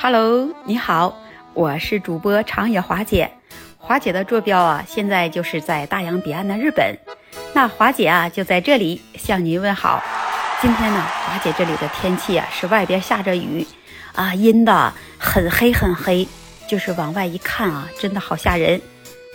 Hello，你好，我是主播长野华姐。华姐的坐标啊，现在就是在大洋彼岸的日本。那华姐啊，就在这里向您问好。今天呢，华姐这里的天气啊，是外边下着雨，啊，阴的很黑很黑，就是往外一看啊，真的好吓人。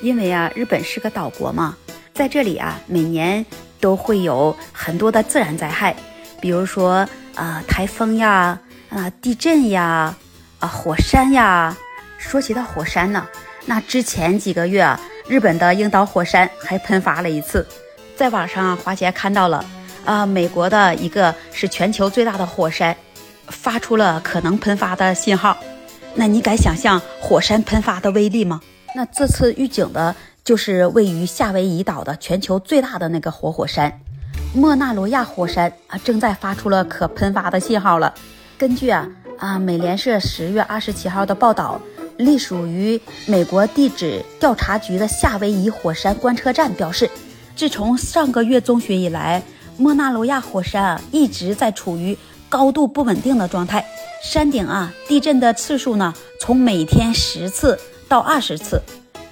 因为啊，日本是个岛国嘛，在这里啊，每年都会有很多的自然灾害，比如说啊，台风呀，啊，地震呀，啊，火山呀。说起到火山呢。那之前几个月啊，日本的樱岛火山还喷发了一次，在网上华姐看到了，啊，美国的一个是全球最大的火山，发出了可能喷发的信号。那你敢想象火山喷发的威力吗？那这次预警的就是位于夏威夷岛的全球最大的那个活火山——莫纳罗亚火山啊，正在发出了可喷发的信号了。根据啊啊美联社十月二十七号的报道。隶属于美国地质调查局的夏威夷火山观测站表示，自从上个月中旬以来，莫纳罗亚火山啊一直在处于高度不稳定的状态。山顶啊地震的次数呢，从每天十次到二十次，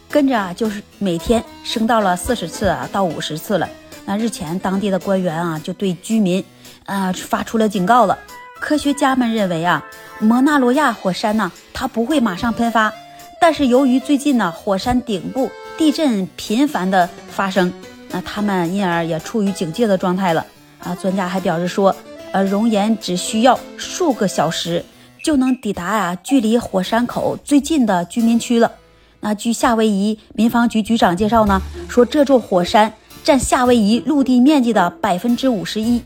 跟着啊就是每天升到了四十次啊到五十次了。那日前当地的官员啊就对居民啊发出了警告了。科学家们认为啊，摩纳罗亚火山呢，它不会马上喷发，但是由于最近呢，火山顶部地震频繁的发生，那他们因而也处于警戒的状态了啊。专家还表示说，呃，熔岩只需要数个小时就能抵达啊，距离火山口最近的居民区了。那据夏威夷民防局局长介绍呢，说这座火山占夏威夷陆地面积的百分之五十一，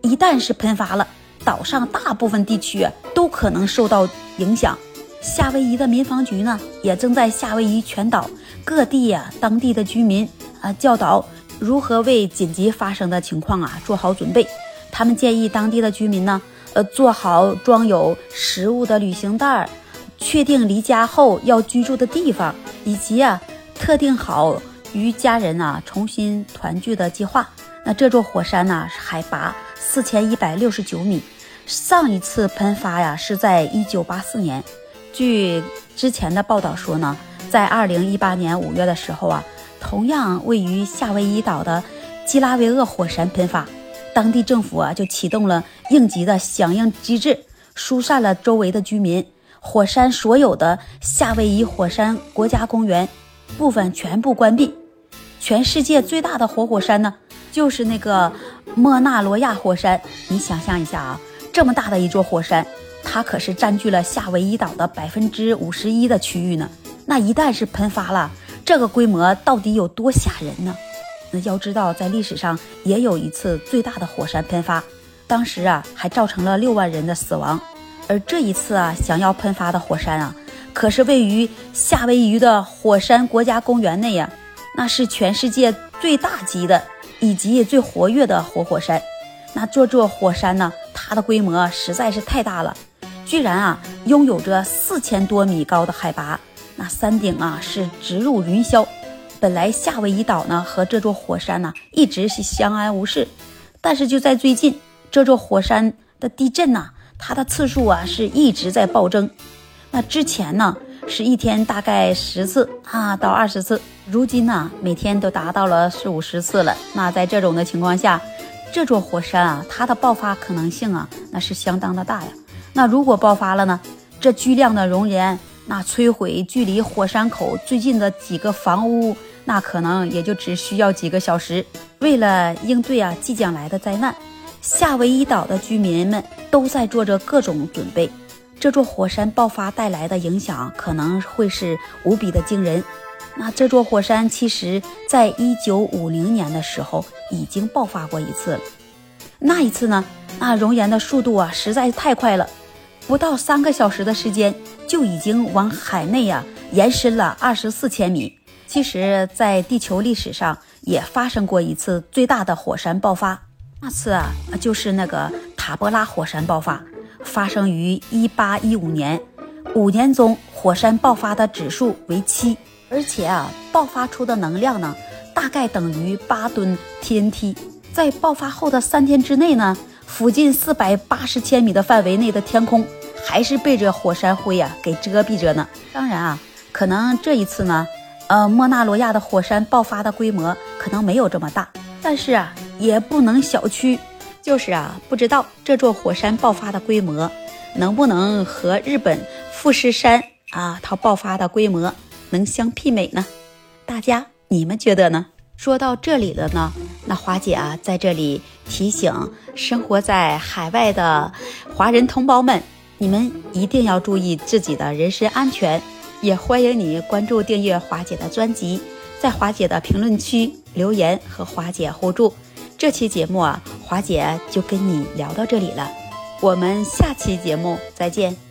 一旦是喷发了。岛上大部分地区都可能受到影响。夏威夷的民防局呢，也正在夏威夷全岛各地呀，当地的居民啊，教导如何为紧急发生的情况啊做好准备。他们建议当地的居民呢，呃，做好装有食物的旅行袋，确定离家后要居住的地方，以及啊，特定好与家人啊重新团聚的计划。那这座火山呢，海拔。四千一百六十九米，上一次喷发呀是在一九八四年。据之前的报道说呢，在二零一八年五月的时候啊，同样位于夏威夷岛的基拉维厄火山喷发，当地政府啊就启动了应急的响应机制，疏散了周围的居民。火山所有的夏威夷火山国家公园部分全部关闭。全世界最大的活火山呢？就是那个莫纳罗亚火山，你想象一下啊，这么大的一座火山，它可是占据了夏威夷岛的百分之五十一的区域呢。那一旦是喷发了，这个规模到底有多吓人呢？那要知道，在历史上也有一次最大的火山喷发，当时啊还造成了六万人的死亡。而这一次啊想要喷发的火山啊，可是位于夏威夷的火山国家公园内呀，那是全世界最大级的。以及最活跃的活火山，那这座火山呢？它的规模实在是太大了，居然啊拥有着四千多米高的海拔，那山顶啊是直入云霄。本来夏威夷岛呢和这座火山呢一直是相安无事，但是就在最近，这座火山的地震呢，它的次数啊是一直在暴增。那之前呢？是一天大概十次啊到二十次，如今呢每天都达到了四五十次了。那在这种的情况下，这座火山啊它的爆发可能性啊那是相当的大呀。那如果爆发了呢，这巨量的熔岩那摧毁距离火山口最近的几个房屋，那可能也就只需要几个小时。为了应对啊即将来的灾难，夏威夷岛的居民们都在做着各种准备。这座火山爆发带来的影响可能会是无比的惊人。那这座火山其实在一九五零年的时候已经爆发过一次了。那一次呢，那熔岩的速度啊实在是太快了，不到三个小时的时间就已经往海内呀延伸了二十四千米。其实，在地球历史上也发生过一次最大的火山爆发，那次啊就是那个塔波拉火山爆发。发生于一八一五年，五年中火山爆发的指数为七，而且啊，爆发出的能量呢，大概等于八吨 TNT。在爆发后的三天之内呢，附近四百八十千米的范围内的天空还是被这火山灰呀给遮蔽着呢。当然啊，可能这一次呢，呃，莫纳罗亚的火山爆发的规模可能没有这么大，但是啊，也不能小觑。就是啊，不知道这座火山爆发的规模能不能和日本富士山啊它爆发的规模能相媲美呢？大家你们觉得呢？说到这里了呢，那华姐啊在这里提醒生活在海外的华人同胞们，你们一定要注意自己的人身安全。也欢迎你关注订阅华姐的专辑，在华姐的评论区留言和华姐互助。这期节目啊，华姐就跟你聊到这里了，我们下期节目再见。